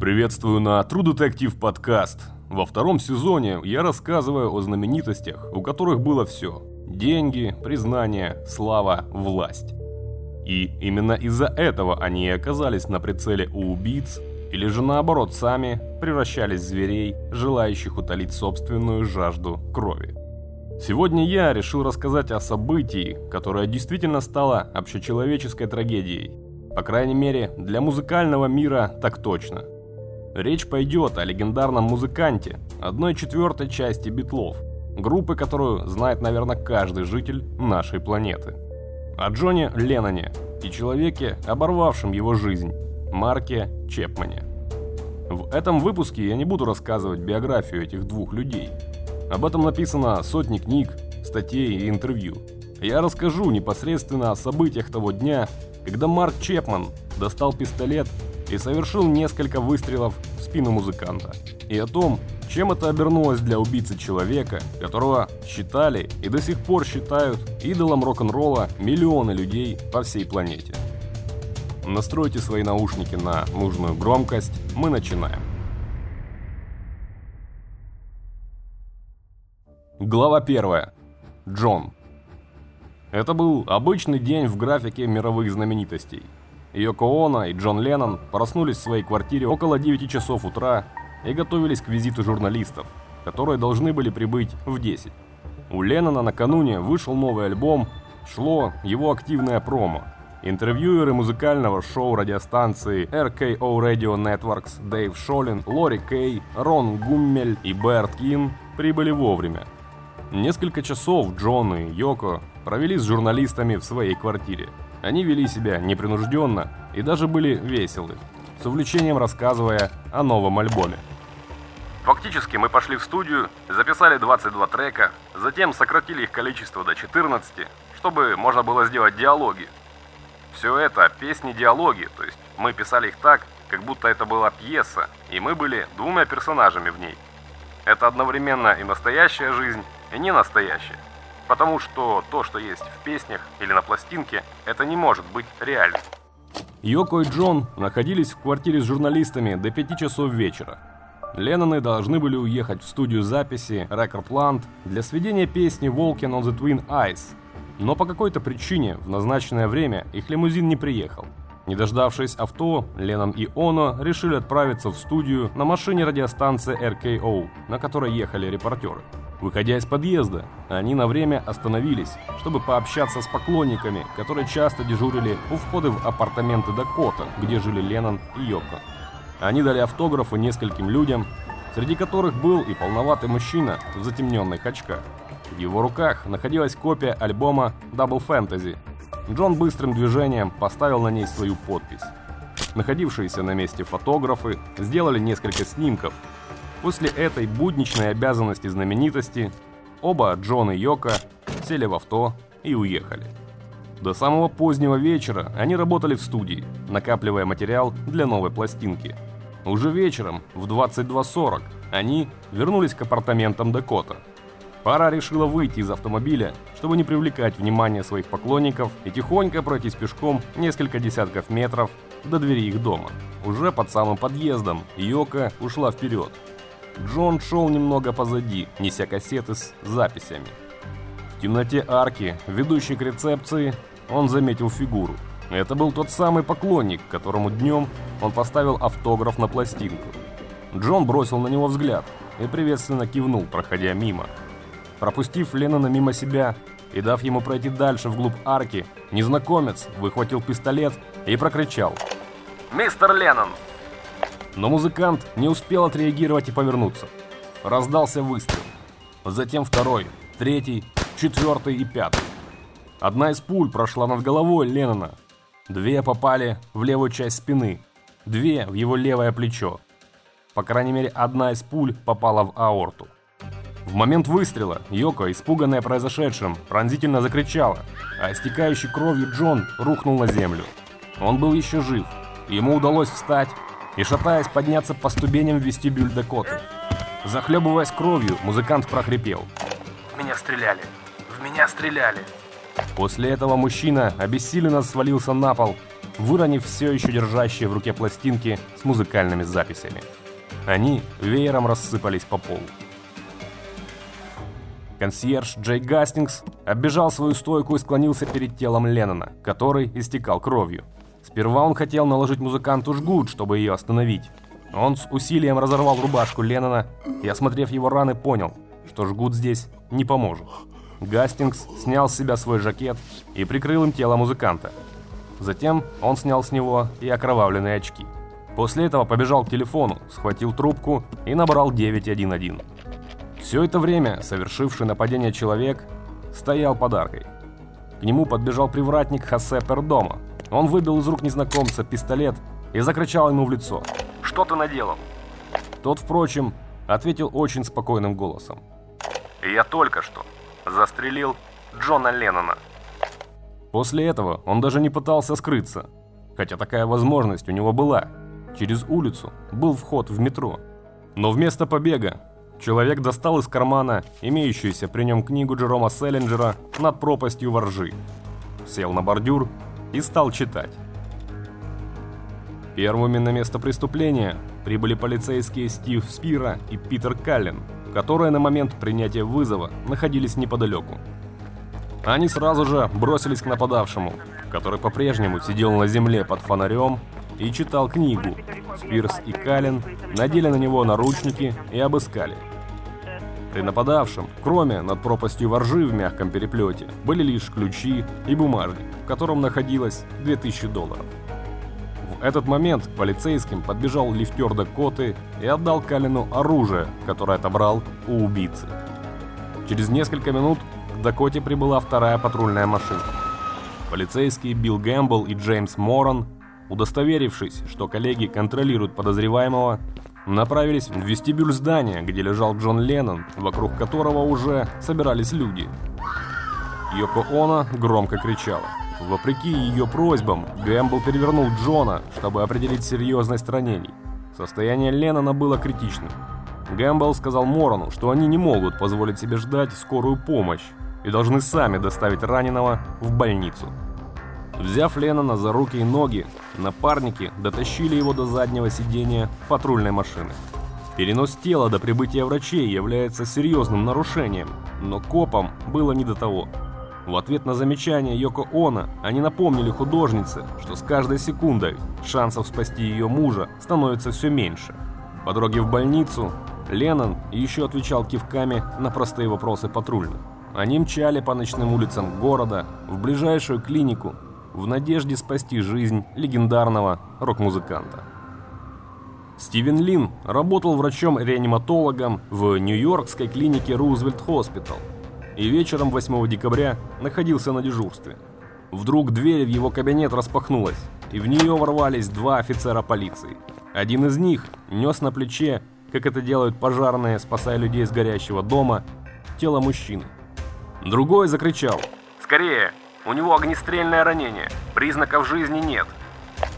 Приветствую на True подкаст. Во втором сезоне я рассказываю о знаменитостях, у которых было все. Деньги, признание, слава, власть. И именно из-за этого они и оказались на прицеле у убийц, или же наоборот сами превращались в зверей, желающих утолить собственную жажду крови. Сегодня я решил рассказать о событии, которое действительно стало общечеловеческой трагедией. По крайней мере, для музыкального мира так точно. Речь пойдет о легендарном музыканте, одной четвертой части битлов, группы, которую знает, наверное, каждый житель нашей планеты. О Джоне Ленноне и человеке, оборвавшем его жизнь, Марке Чепмане. В этом выпуске я не буду рассказывать биографию этих двух людей – об этом написано сотни книг, статей и интервью. Я расскажу непосредственно о событиях того дня, когда Марк Чепман достал пистолет и совершил несколько выстрелов в спину музыканта. И о том, чем это обернулось для убийцы человека, которого считали и до сих пор считают идолом рок-н-ролла миллионы людей по всей планете. Настройте свои наушники на нужную громкость, мы начинаем. Глава 1. Джон. Это был обычный день в графике мировых знаменитостей. Йоко Оно и Джон Леннон проснулись в своей квартире около 9 часов утра и готовились к визиту журналистов, которые должны были прибыть в 10. У Леннона накануне вышел новый альбом, шло его активное промо. Интервьюеры музыкального шоу радиостанции RKO Radio Networks Дэйв Шолин, Лори Кей, Рон Гуммель и Берт Кин прибыли вовремя – Несколько часов Джон и Йоко провели с журналистами в своей квартире. Они вели себя непринужденно и даже были веселы, с увлечением рассказывая о новом альбоме. Фактически мы пошли в студию, записали 22 трека, затем сократили их количество до 14, чтобы можно было сделать диалоги. Все это песни-диалоги, то есть мы писали их так, как будто это была пьеса, и мы были двумя персонажами в ней. Это одновременно и настоящая жизнь, и не настоящее. Потому что то, что есть в песнях или на пластинке, это не может быть реальным. Йоко и Джон находились в квартире с журналистами до 5 часов вечера. Ленноны должны были уехать в студию записи Recordland для сведения песни «Walking on the Twin Ice», но по какой-то причине в назначенное время их лимузин не приехал. Не дождавшись авто, Леннон и Оно решили отправиться в студию на машине радиостанции RKO, на которой ехали репортеры. Выходя из подъезда, они на время остановились, чтобы пообщаться с поклонниками, которые часто дежурили у входа в апартаменты Дакота, где жили Леннон и Йоко. Они дали автографы нескольким людям, среди которых был и полноватый мужчина в затемненных очках. В его руках находилась копия альбома Double Fantasy. Джон быстрым движением поставил на ней свою подпись. Находившиеся на месте фотографы сделали несколько снимков, После этой будничной обязанности знаменитости оба Джон и Йока сели в авто и уехали. До самого позднего вечера они работали в студии, накапливая материал для новой пластинки. Уже вечером, в 22.40, они вернулись к апартаментам Дакота. Пара решила выйти из автомобиля, чтобы не привлекать внимание своих поклонников и тихонько пройтись пешком несколько десятков метров до двери их дома. Уже под самым подъездом Йока ушла вперед, Джон шел немного позади, неся кассеты с записями. В темноте арки, ведущей к рецепции, он заметил фигуру. Это был тот самый поклонник, которому днем он поставил автограф на пластинку. Джон бросил на него взгляд и приветственно кивнул, проходя мимо. Пропустив Леннона мимо себя и дав ему пройти дальше вглубь арки, незнакомец выхватил пистолет и прокричал. «Мистер Леннон, но музыкант не успел отреагировать и повернуться. Раздался выстрел. Затем второй, третий, четвертый и пятый. Одна из пуль прошла над головой Леннона. Две попали в левую часть спины, две в его левое плечо. По крайней мере, одна из пуль попала в аорту. В момент выстрела Йоко, испуганная произошедшим, пронзительно закричала, а истекающий кровью Джон рухнул на землю. Он был еще жив. Ему удалось встать и, шатаясь, подняться по ступеням в вестибюль Дакоты. Захлебываясь кровью, музыкант прохрипел. «В меня стреляли! В меня стреляли!» После этого мужчина обессиленно свалился на пол, выронив все еще держащие в руке пластинки с музыкальными записями. Они веером рассыпались по полу. Консьерж Джей Гастингс оббежал свою стойку и склонился перед телом Леннона, который истекал кровью. Сперва он хотел наложить музыканту жгут, чтобы ее остановить. Он с усилием разорвал рубашку Леннона и, осмотрев его раны, понял, что жгут здесь не поможет. Гастингс снял с себя свой жакет и прикрыл им тело музыканта. Затем он снял с него и окровавленные очки. После этого побежал к телефону, схватил трубку и набрал 911. Все это время совершивший нападение человек стоял под аркой. К нему подбежал привратник Хосе Пердома. Он выбил из рук незнакомца пистолет и закричал ему в лицо. «Что ты наделал?» Тот, впрочем, ответил очень спокойным голосом. «Я только что застрелил Джона Леннона». После этого он даже не пытался скрыться, хотя такая возможность у него была. Через улицу был вход в метро. Но вместо побега Человек достал из кармана имеющуюся при нем книгу Джерома Селлинджера «Над пропастью воржи», сел на бордюр и стал читать. Первыми на место преступления прибыли полицейские Стив Спира и Питер Каллен, которые на момент принятия вызова находились неподалеку. Они сразу же бросились к нападавшему, который по-прежнему сидел на земле под фонарем и читал книгу. Спирс и Каллен надели на него наручники и обыскали – при нападавшем, кроме над пропастью воржи в мягком переплете, были лишь ключи и бумажник, в котором находилось 2000 долларов. В этот момент полицейским подбежал лифтер Дакоты и отдал Калину оружие, которое отобрал у убийцы. Через несколько минут к Дакоте прибыла вторая патрульная машина. Полицейские Билл Гэмбл и Джеймс Моран, удостоверившись, что коллеги контролируют подозреваемого, направились в вестибюль здания, где лежал Джон Леннон, вокруг которого уже собирались люди. Йоко Оно громко кричала. Вопреки ее просьбам, Гэмбл перевернул Джона, чтобы определить серьезность ранений. Состояние Леннона было критичным. Гэмбл сказал Морону, что они не могут позволить себе ждать скорую помощь и должны сами доставить раненого в больницу. Взяв Леннона за руки и ноги, напарники дотащили его до заднего сидения патрульной машины. Перенос тела до прибытия врачей является серьезным нарушением, но копам было не до того. В ответ на замечание Йоко Оно они напомнили художнице, что с каждой секундой шансов спасти ее мужа становится все меньше. По дороге в больницу Леннон еще отвечал кивками на простые вопросы патрульных. Они мчали по ночным улицам города в ближайшую клинику в надежде спасти жизнь легендарного рок-музыканта. Стивен Лин работал врачом-реаниматологом в Нью-Йоркской клинике Рузвельт Хоспитал и вечером 8 декабря находился на дежурстве. Вдруг дверь в его кабинет распахнулась, и в нее ворвались два офицера полиции. Один из них нес на плече, как это делают пожарные, спасая людей с горящего дома, тело мужчины. Другой закричал «Скорее! У него огнестрельное ранение. Признаков жизни нет.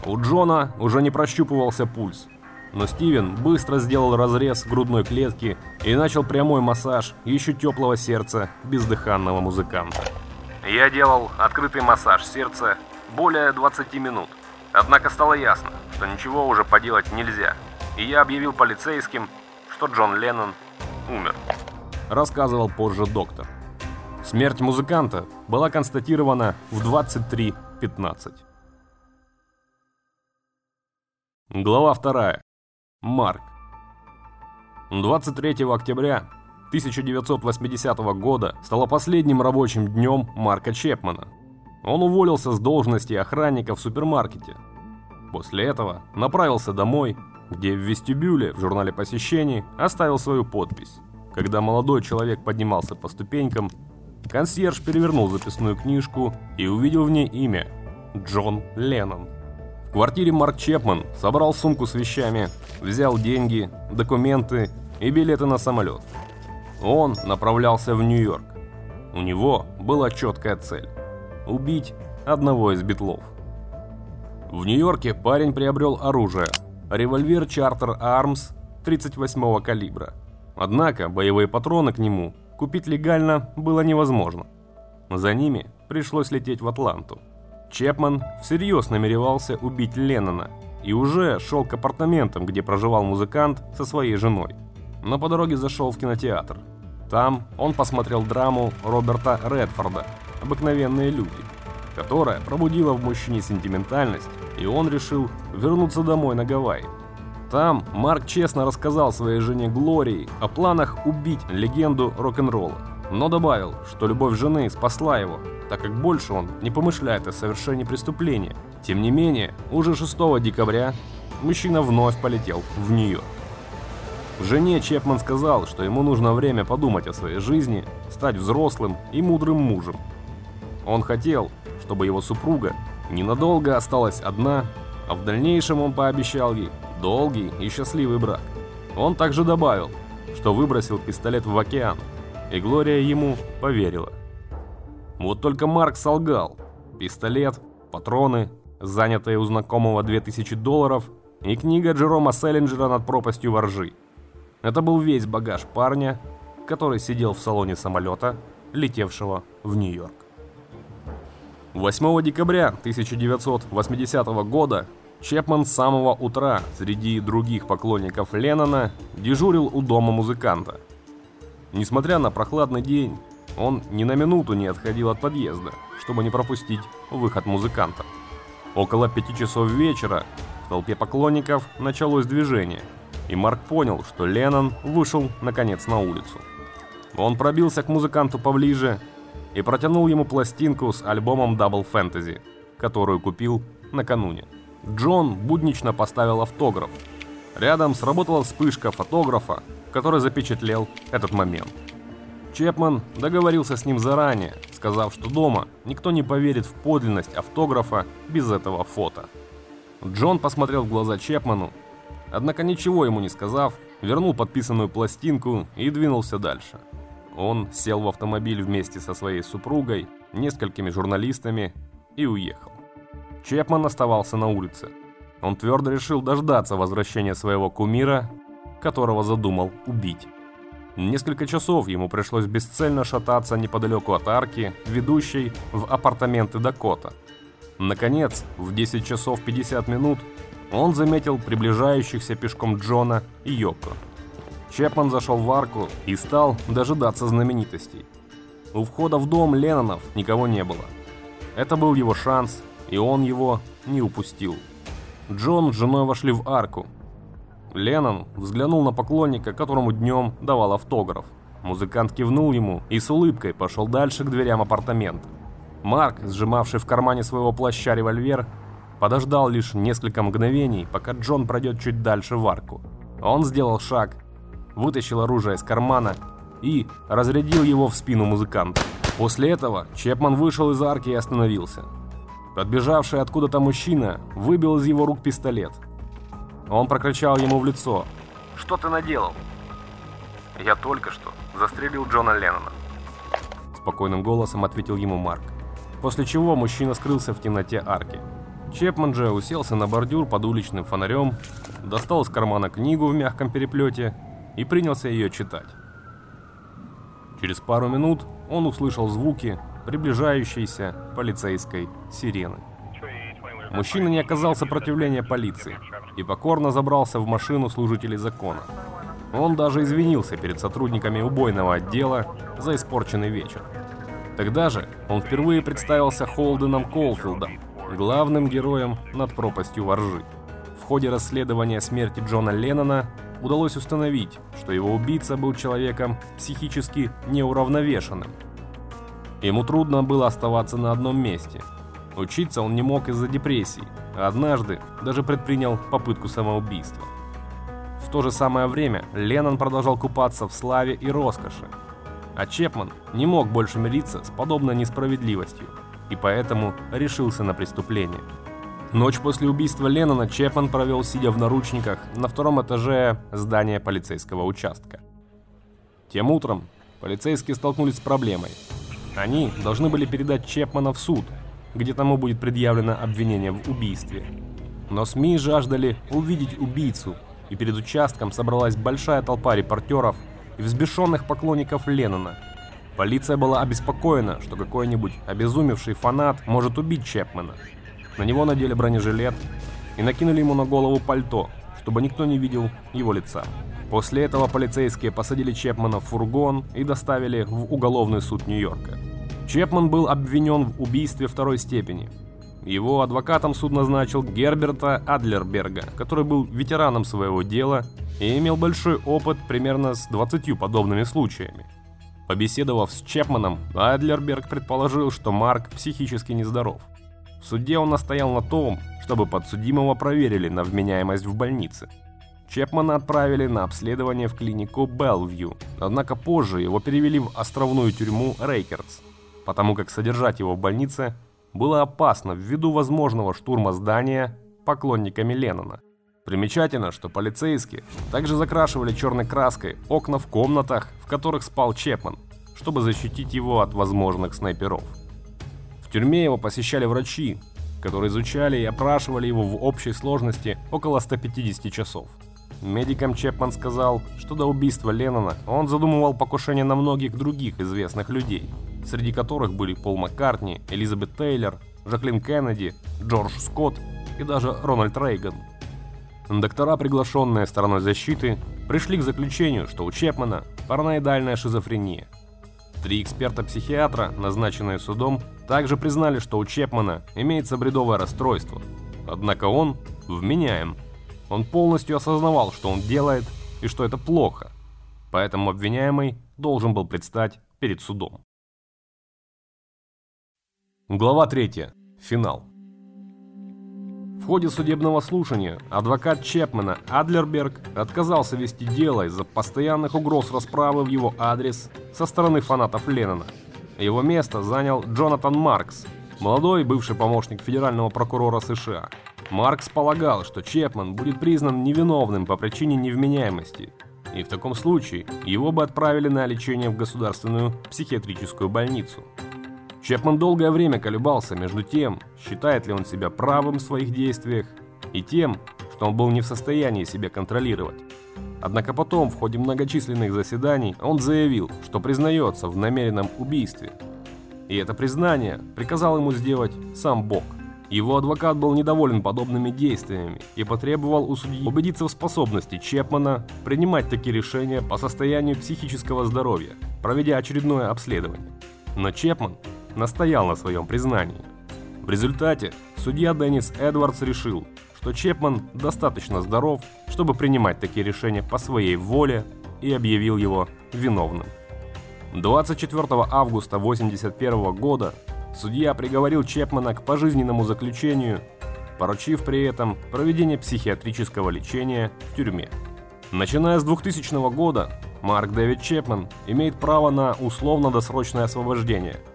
У Джона уже не прощупывался пульс. Но Стивен быстро сделал разрез грудной клетки и начал прямой массаж еще теплого сердца бездыханного музыканта. Я делал открытый массаж сердца более 20 минут. Однако стало ясно, что ничего уже поделать нельзя. И я объявил полицейским, что Джон Леннон умер. Рассказывал позже доктор. Смерть музыканта была констатирована в 23.15. Глава 2. Марк. 23 октября 1980 года стало последним рабочим днем Марка Чепмана. Он уволился с должности охранника в супермаркете. После этого направился домой, где в вестибюле в журнале посещений оставил свою подпись. Когда молодой человек поднимался по ступенькам, Консьерж перевернул записную книжку и увидел в ней имя – Джон Леннон. В квартире Марк Чепман собрал сумку с вещами, взял деньги, документы и билеты на самолет. Он направлялся в Нью-Йорк. У него была четкая цель – убить одного из битлов. В Нью-Йорке парень приобрел оружие – револьвер Charter Arms 38-го калибра. Однако боевые патроны к нему купить легально было невозможно. За ними пришлось лететь в Атланту. Чепман всерьез намеревался убить Леннона и уже шел к апартаментам, где проживал музыкант со своей женой. Но по дороге зашел в кинотеатр. Там он посмотрел драму Роберта Редфорда «Обыкновенные люди», которая пробудила в мужчине сентиментальность, и он решил вернуться домой на Гавайи. Там Марк честно рассказал своей жене Глории о планах убить легенду рок-н-ролла, но добавил, что любовь жены спасла его, так как больше он не помышляет о совершении преступления. Тем не менее, уже 6 декабря мужчина вновь полетел в Нью-Йорк. Жене Чепман сказал, что ему нужно время подумать о своей жизни, стать взрослым и мудрым мужем. Он хотел, чтобы его супруга ненадолго осталась одна, а в дальнейшем он пообещал ей долгий и счастливый брак. Он также добавил, что выбросил пистолет в океан, и Глория ему поверила. Вот только Марк солгал. Пистолет, патроны, занятые у знакомого 2000 долларов и книга Джерома Селлинджера над пропастью воржи. Это был весь багаж парня, который сидел в салоне самолета, летевшего в Нью-Йорк. 8 декабря 1980 года Чепман с самого утра среди других поклонников Леннона дежурил у дома музыканта. Несмотря на прохладный день, он ни на минуту не отходил от подъезда, чтобы не пропустить выход музыканта. Около пяти часов вечера в толпе поклонников началось движение, и Марк понял, что Леннон вышел наконец на улицу. Он пробился к музыканту поближе и протянул ему пластинку с альбомом Double Fantasy, которую купил накануне. Джон буднично поставил автограф. Рядом сработала вспышка фотографа, который запечатлел этот момент. Чепман договорился с ним заранее, сказав, что дома никто не поверит в подлинность автографа без этого фото. Джон посмотрел в глаза Чепману, однако ничего ему не сказав, вернул подписанную пластинку и двинулся дальше. Он сел в автомобиль вместе со своей супругой, несколькими журналистами и уехал. Чепман оставался на улице. Он твердо решил дождаться возвращения своего кумира, которого задумал убить. Несколько часов ему пришлось бесцельно шататься неподалеку от арки, ведущей в апартаменты Дакота. Наконец, в 10 часов 50 минут, он заметил приближающихся пешком Джона и Йоко. Чепман зашел в арку и стал дожидаться знаменитостей. У входа в дом Леннонов никого не было. Это был его шанс, и он его не упустил. Джон с женой вошли в арку. Леннон взглянул на поклонника, которому днем давал автограф. Музыкант кивнул ему и с улыбкой пошел дальше к дверям апартамента. Марк, сжимавший в кармане своего плаща револьвер, подождал лишь несколько мгновений, пока Джон пройдет чуть дальше в арку. Он сделал шаг вытащил оружие из кармана и разрядил его в спину музыканта. После этого Чепман вышел из арки и остановился. Подбежавший откуда-то мужчина выбил из его рук пистолет. Он прокричал ему в лицо. «Что ты наделал?» «Я только что застрелил Джона Леннона», — спокойным голосом ответил ему Марк. После чего мужчина скрылся в темноте арки. Чепман же уселся на бордюр под уличным фонарем, достал из кармана книгу в мягком переплете и принялся ее читать. Через пару минут он услышал звуки приближающейся полицейской сирены. Мужчина не оказал сопротивления полиции и покорно забрался в машину служителей закона. Он даже извинился перед сотрудниками убойного отдела за испорченный вечер. Тогда же он впервые представился Холденом Колфилдом, главным героем над пропастью воржи. В ходе расследования смерти Джона Леннона удалось установить, что его убийца был человеком психически неуравновешенным. Ему трудно было оставаться на одном месте. Учиться он не мог из-за депрессии, а однажды даже предпринял попытку самоубийства. В то же самое время Леннон продолжал купаться в славе и роскоши, а Чепман не мог больше мириться с подобной несправедливостью и поэтому решился на преступление. Ночь после убийства Леннона Чепман провел, сидя в наручниках, на втором этаже здания полицейского участка. Тем утром полицейские столкнулись с проблемой. Они должны были передать Чепмана в суд, где тому будет предъявлено обвинение в убийстве. Но СМИ жаждали увидеть убийцу, и перед участком собралась большая толпа репортеров и взбешенных поклонников Леннона. Полиция была обеспокоена, что какой-нибудь обезумевший фанат может убить Чепмена. На него надели бронежилет и накинули ему на голову пальто, чтобы никто не видел его лица. После этого полицейские посадили Чепмана в фургон и доставили в уголовный суд Нью-Йорка. Чепман был обвинен в убийстве второй степени. Его адвокатом суд назначил Герберта Адлерберга, который был ветераном своего дела и имел большой опыт примерно с 20 подобными случаями. Побеседовав с Чепманом, Адлерберг предположил, что Марк психически нездоров. В суде он настоял на том, чтобы подсудимого проверили на вменяемость в больнице. Чепмана отправили на обследование в клинику Белвью, однако позже его перевели в островную тюрьму Рейкердс, потому как содержать его в больнице было опасно ввиду возможного штурма здания поклонниками Леннона. Примечательно, что полицейские также закрашивали черной краской окна в комнатах, в которых спал Чепман, чтобы защитить его от возможных снайперов. В тюрьме его посещали врачи, которые изучали и опрашивали его в общей сложности около 150 часов. Медикам Чепман сказал, что до убийства Леннона он задумывал покушение на многих других известных людей, среди которых были Пол Маккартни, Элизабет Тейлор, Жаклин Кеннеди, Джордж Скотт и даже Рональд Рейган. Доктора, приглашенные стороной защиты, пришли к заключению, что у Чепмана параноидальная шизофрения. Три эксперта-психиатра, назначенные судом, также признали, что у Чепмана имеется бредовое расстройство. Однако он вменяем. Он полностью осознавал, что он делает и что это плохо. Поэтому обвиняемый должен был предстать перед судом. Глава 3. Финал. В ходе судебного слушания адвокат Чепмена Адлерберг отказался вести дело из-за постоянных угроз расправы в его адрес со стороны фанатов Леннона. Его место занял Джонатан Маркс, молодой бывший помощник федерального прокурора США. Маркс полагал, что Чепман будет признан невиновным по причине невменяемости, и в таком случае его бы отправили на лечение в государственную психиатрическую больницу. Чепман долгое время колебался между тем, считает ли он себя правым в своих действиях, и тем, что он был не в состоянии себя контролировать. Однако потом, в ходе многочисленных заседаний, он заявил, что признается в намеренном убийстве. И это признание приказал ему сделать сам Бог. Его адвокат был недоволен подобными действиями и потребовал у судьи убедиться в способности Чепмана принимать такие решения по состоянию психического здоровья, проведя очередное обследование. Но Чепман настоял на своем признании. В результате судья Деннис Эдвардс решил, что Чепман достаточно здоров, чтобы принимать такие решения по своей воле и объявил его виновным. 24 августа 1981 года судья приговорил Чепмана к пожизненному заключению, поручив при этом проведение психиатрического лечения в тюрьме. Начиная с 2000 года, Марк Дэвид Чепман имеет право на условно-досрочное освобождение –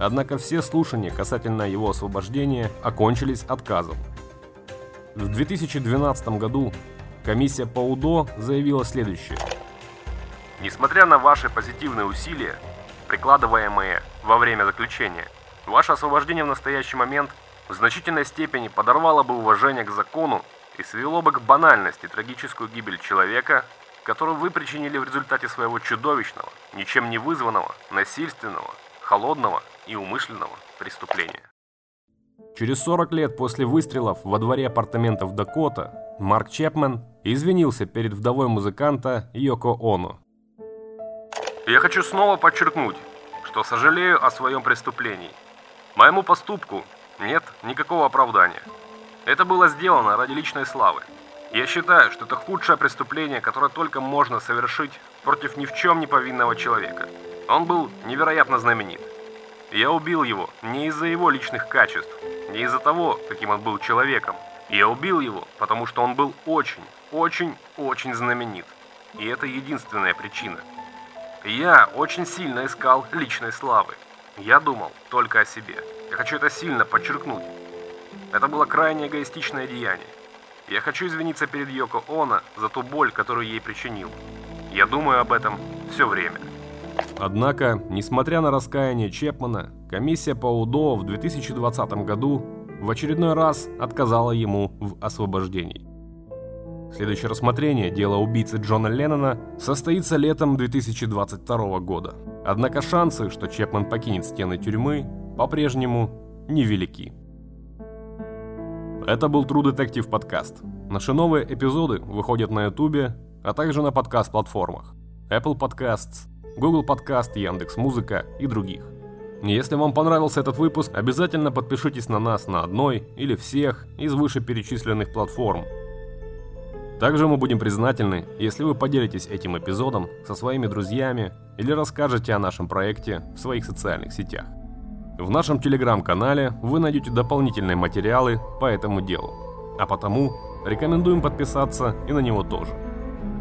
Однако все слушания касательно его освобождения окончились отказом. В 2012 году комиссия по УДО заявила следующее. Несмотря на ваши позитивные усилия, прикладываемые во время заключения, ваше освобождение в настоящий момент в значительной степени подорвало бы уважение к закону и свело бы к банальности трагическую гибель человека, которую вы причинили в результате своего чудовищного, ничем не вызванного, насильственного, холодного и умышленного преступления. Через 40 лет после выстрелов во дворе апартаментов Дакота Марк Чепмен извинился перед вдовой музыканта Йоко Оно. «Я хочу снова подчеркнуть, что сожалею о своем преступлении. Моему поступку нет никакого оправдания. Это было сделано ради личной славы. Я считаю, что это худшее преступление, которое только можно совершить против ни в чем не повинного человека. Он был невероятно знаменит. Я убил его не из-за его личных качеств, не из-за того, каким он был человеком. Я убил его, потому что он был очень, очень, очень знаменит. И это единственная причина. Я очень сильно искал личной славы. Я думал только о себе. Я хочу это сильно подчеркнуть. Это было крайне эгоистичное деяние. Я хочу извиниться перед Йоко Оно за ту боль, которую ей причинил. Я думаю об этом все время. Однако, несмотря на раскаяние Чепмана, комиссия по УДО в 2020 году в очередной раз отказала ему в освобождении. Следующее рассмотрение дела убийцы Джона Леннона состоится летом 2022 года. Однако шансы, что Чепмен покинет стены тюрьмы, по-прежнему невелики. Это был True Detective подкаст. Наши новые эпизоды выходят на YouTube, а также на подкаст-платформах Apple Podcasts, Google Podcast, Яндекс.Музыка и других. Если вам понравился этот выпуск, обязательно подпишитесь на нас на одной или всех из вышеперечисленных платформ. Также мы будем признательны, если вы поделитесь этим эпизодом со своими друзьями или расскажете о нашем проекте в своих социальных сетях. В нашем телеграм-канале вы найдете дополнительные материалы по этому делу, а потому рекомендуем подписаться и на него тоже.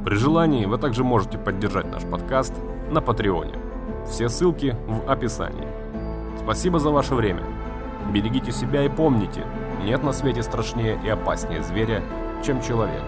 При желании вы также можете поддержать наш подкаст на Патреоне. Все ссылки в описании. Спасибо за ваше время. Берегите себя и помните, нет на свете страшнее и опаснее зверя, чем человек.